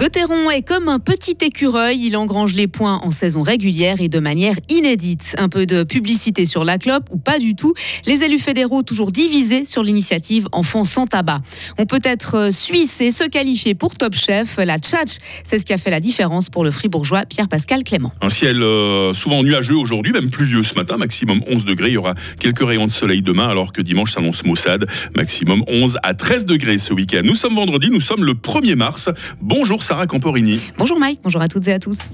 Gauthieron est comme un petit écureuil, il engrange les points en saison régulière et de manière inédite. Un peu de publicité sur la clope ou pas du tout. Les élus fédéraux toujours divisés sur l'initiative Enfants sans tabac. On peut être suisse et se qualifier pour Top Chef. La tchatch, c'est ce qui a fait la différence pour le fribourgeois Pierre-Pascal Clément. Un ciel euh, souvent nuageux aujourd'hui, même pluvieux ce matin, maximum 11 degrés. Il y aura quelques rayons de soleil demain alors que dimanche s'annonce maussade, maximum 11 à 13 degrés ce week-end. Nous sommes vendredi, nous sommes le 1er mars. Bonjour Sarah Camporini. Bonjour Mike, bonjour à toutes et à tous.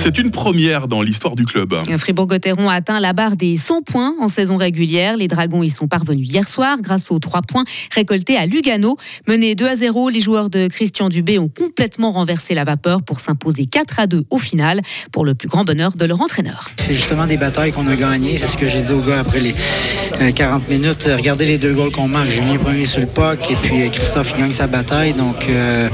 C'est une première dans l'histoire du club. Fribourg-Gotteron a atteint la barre des 100 points en saison régulière. Les Dragons y sont parvenus hier soir grâce aux 3 points récoltés à Lugano. Menés 2 à 0, les joueurs de Christian Dubé ont complètement renversé la vapeur pour s'imposer 4 à 2 au final, pour le plus grand bonheur de leur entraîneur. C'est justement des batailles qu'on a gagnées. C'est ce que j'ai dit aux gars après les 40 euh, minutes. Regardez les deux goals qu'on marque. Julien premier sur le puck et puis euh, Christophe il gagne sa bataille. Donc il euh,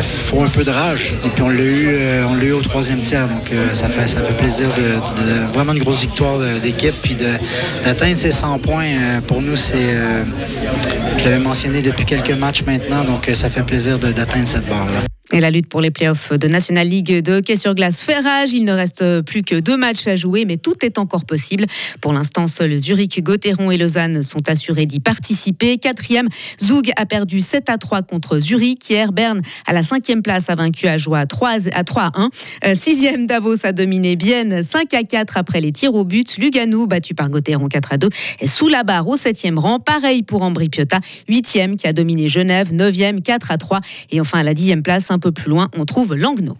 faut un peu de rage. Et puis on l'a eu, on l'a eu au troisième tiers. Donc euh, ça, fait, ça fait plaisir de, vraiment une grosse victoire d'équipe. Puis d'atteindre ces 100 points, euh, pour nous, c'est. Euh, je l'avais mentionné depuis quelques matchs maintenant, donc ça fait plaisir d'atteindre cette barre-là. Et la lutte pour les playoffs de National League de hockey sur glace fait rage. Il ne reste plus que deux matchs à jouer, mais tout est encore possible. Pour l'instant, seuls Zurich, Gotteron et Lausanne sont assurés d'y participer. Quatrième, Zug a perdu 7 à 3 contre Zurich. Hier, Berne, à la cinquième place, a vaincu à joie 3 à 3 à 1. Euh, sixième, Davos a dominé Bienne 5 à 4 après les tirs au but. Lugano, battu par Gotteron 4 à 2, est sous la barre au septième rang. Pareil pour Ambri Piotta, huitième qui a dominé Genève, neuvième 4 à 3. Et enfin, à la dixième place, un peu plus loin, on trouve Langnau.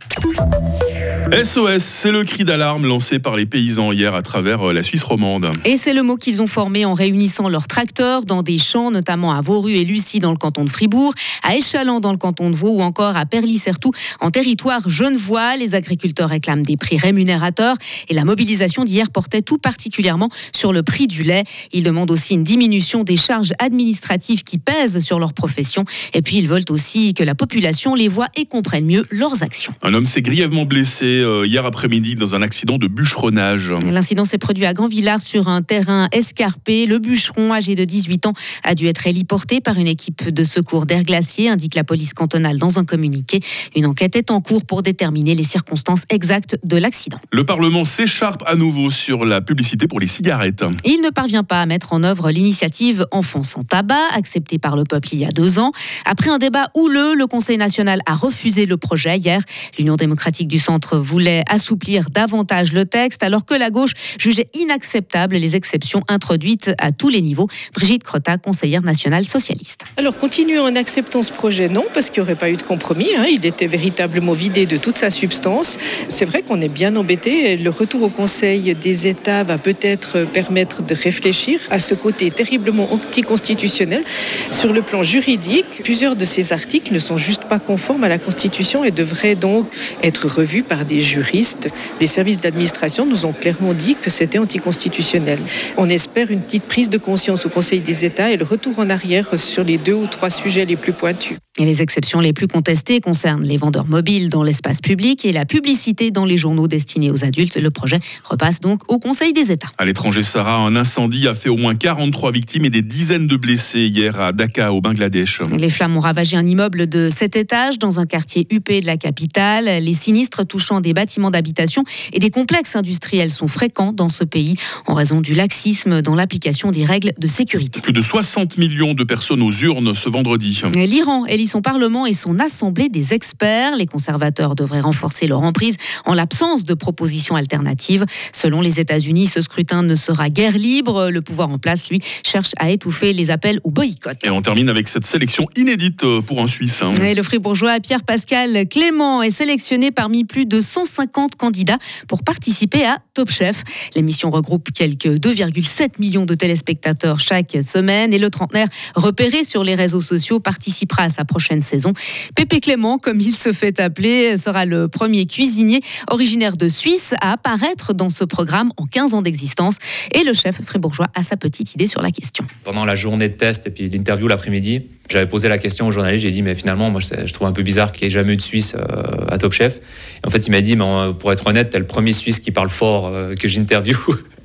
SOS, c'est le cri d'alarme lancé par les paysans hier à travers euh, la Suisse romande. Et c'est le mot qu'ils ont formé en réunissant leurs tracteurs dans des champs, notamment à Vauru et Lucie dans le canton de Fribourg, à Échalant dans le canton de Vaud ou encore à Perly-Sertou en territoire genevois. Les agriculteurs réclament des prix rémunérateurs et la mobilisation d'hier portait tout particulièrement sur le prix du lait. Ils demandent aussi une diminution des charges administratives qui pèsent sur leur profession. Et puis ils veulent aussi que la population les voit et comprenne mieux leurs actions. Un homme s'est grièvement blessé euh, hier après-midi dans un accident de bûcheronnage. L'incident s'est produit à Grand Villard sur un terrain escarpé. Le bûcheron, âgé de 18 ans, a dû être héliporté par une équipe de secours d'air glacier, indique la police cantonale dans un communiqué. Une enquête est en cours pour déterminer les circonstances exactes de l'accident. Le Parlement s'écharpe à nouveau sur la publicité pour les cigarettes. Il ne parvient pas à mettre en œuvre l'initiative Enfants sans tabac, acceptée par le peuple il y a deux ans. Après un débat houleux, le Conseil national a refusé le projet hier. L'Union démocratique du centre voulait assouplir davantage le texte, alors que la gauche jugeait inacceptable les exceptions introduites à tous les niveaux. Brigitte Crotta, conseillère nationale socialiste. Alors continuons en acceptant ce projet, non, parce qu'il n'y aurait pas eu de compromis. Hein. Il était véritablement vidé de toute sa substance. C'est vrai qu'on est bien embêté. Le retour au Conseil des États va peut-être permettre de réfléchir à ce côté terriblement anticonstitutionnel. Sur le plan juridique, plusieurs de ces articles ne sont juste pas conformes à la Constitution et devraient donc être revus par des juristes. Les services d'administration nous ont clairement dit que c'était anticonstitutionnel. On espère une petite prise de conscience au Conseil des États et le retour en arrière sur les deux ou trois sujets les plus pointus. Et les exceptions les plus contestées concernent les vendeurs mobiles dans l'espace public et la publicité dans les journaux destinés aux adultes. Le projet repasse donc au Conseil des États. À l'étranger, Sarah, un incendie a fait au moins 43 victimes et des dizaines de blessés hier à Dhaka, au Bangladesh. Les flammes ont ravagé un immeuble de 7 étages dans un quartier huppé de la capitale. Les sinistres touchant des bâtiments d'habitation et des complexes industriels sont fréquents dans ce pays en raison du laxisme dans l'application des règles de sécurité. Plus de 60 millions de personnes aux urnes ce vendredi. L'Iran son Parlement et son Assemblée des experts. Les conservateurs devraient renforcer leur emprise en l'absence de propositions alternatives. Selon les États-Unis, ce scrutin ne sera guère libre. Le pouvoir en place, lui, cherche à étouffer les appels au boycott. Et on termine avec cette sélection inédite euh, pour un Suisse. Hein. Et le fribourgeois Pierre-Pascal Clément est sélectionné parmi plus de 150 candidats pour participer à Top Chef. L'émission regroupe quelques 2,7 millions de téléspectateurs chaque semaine et le trentenaire repéré sur les réseaux sociaux participera à sa prochaine saison. Pépé Clément, comme il se fait appeler, sera le premier cuisinier originaire de Suisse à apparaître dans ce programme en 15 ans d'existence. Et le chef fribourgeois a sa petite idée sur la question. Pendant la journée de test et puis l'interview l'après-midi, j'avais posé la question au journaliste, j'ai dit mais finalement moi je trouve un peu bizarre qu'il n'y ait jamais eu de Suisse euh, à Top Chef. Et en fait il m'a dit mais euh, pour être honnête, t'es le premier Suisse qui parle fort euh, que j'interviewe.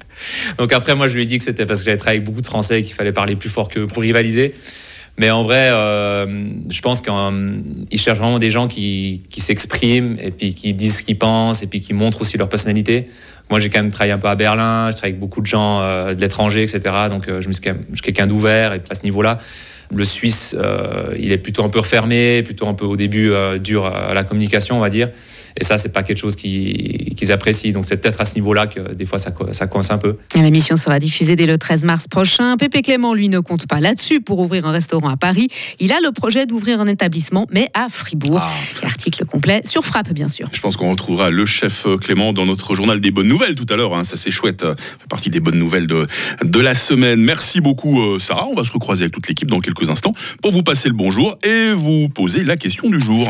Donc après moi je lui ai dit que c'était parce que j'avais travaillé avec beaucoup de Français et qu'il fallait parler plus fort que pour rivaliser. Mais en vrai, euh, je pense qu'ils cherchent vraiment des gens qui, s'expriment et puis qui disent ce qu'ils pensent et puis qui montrent aussi leur personnalité. Moi, j'ai quand même travaillé un peu à Berlin, je travaille avec beaucoup de gens euh, de l'étranger, etc. Donc, euh, je suis, quelqu'un d'ouvert et à ce niveau-là, le Suisse, il est plutôt un peu refermé, plutôt un peu au début dur à la communication, on va dire. Et ça, c'est pas quelque chose qu'ils apprécient. Donc c'est peut-être à ce niveau-là que des fois ça, ça coince un peu. L'émission sera diffusée dès le 13 mars prochain. Pépé Clément, lui, ne compte pas là-dessus pour ouvrir un restaurant à Paris. Il a le projet d'ouvrir un établissement, mais à Fribourg. Ah. Article complet sur Frappe, bien sûr. Je pense qu'on retrouvera le chef Clément dans notre journal des bonnes nouvelles tout à l'heure. Hein. Ça, c'est chouette. Ça fait partie des bonnes nouvelles de, de la semaine. Merci beaucoup, euh, Sarah. On va se recroiser avec toute l'équipe dans quelques instants pour vous passer le bonjour et vous poser la question du jour.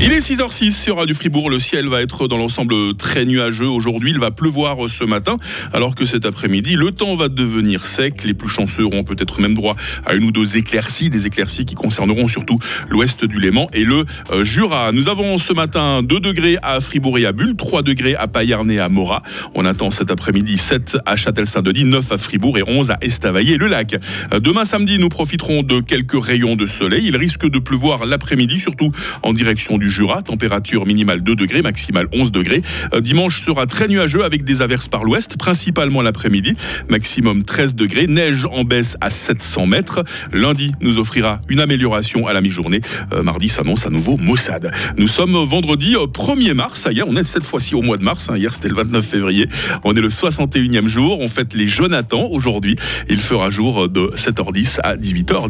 Il est 6h06 sur Radio Fribourg. Le ciel va être dans l'ensemble très nuageux aujourd'hui. Il va pleuvoir ce matin, alors que cet après-midi, le temps va devenir sec. Les plus chanceux auront peut-être même droit à une ou deux éclaircies, des éclaircies qui concerneront surtout l'ouest du Léman et le euh, Jura. Nous avons ce matin 2 degrés à Fribourg et à Bulle, 3 degrés à Payarn et à Morat. On attend cet après-midi 7 à Châtel-Saint-Denis, 9 à Fribourg et 11 à Estavayer-le-Lac. Euh, demain samedi, nous profiterons de quelques rayons de soleil. Il risque de pleuvoir l'après-midi, surtout en direction du Jura. Température minimale 2 degrés, maximale 11 degrés. Euh, dimanche sera très nuageux avec des averses par l'ouest, principalement l'après-midi. Maximum 13 degrés. Neige en baisse à 700 mètres. Lundi nous offrira une amélioration à la mi-journée. Euh, mardi s'annonce à nouveau Mossad. Nous sommes vendredi 1er euh, mars. On est cette fois-ci au mois de mars. Hein. Hier c'était le 29 février. On est le 61e jour. On fête les Jonathan aujourd'hui. Il fera jour de 7h10 à 18h.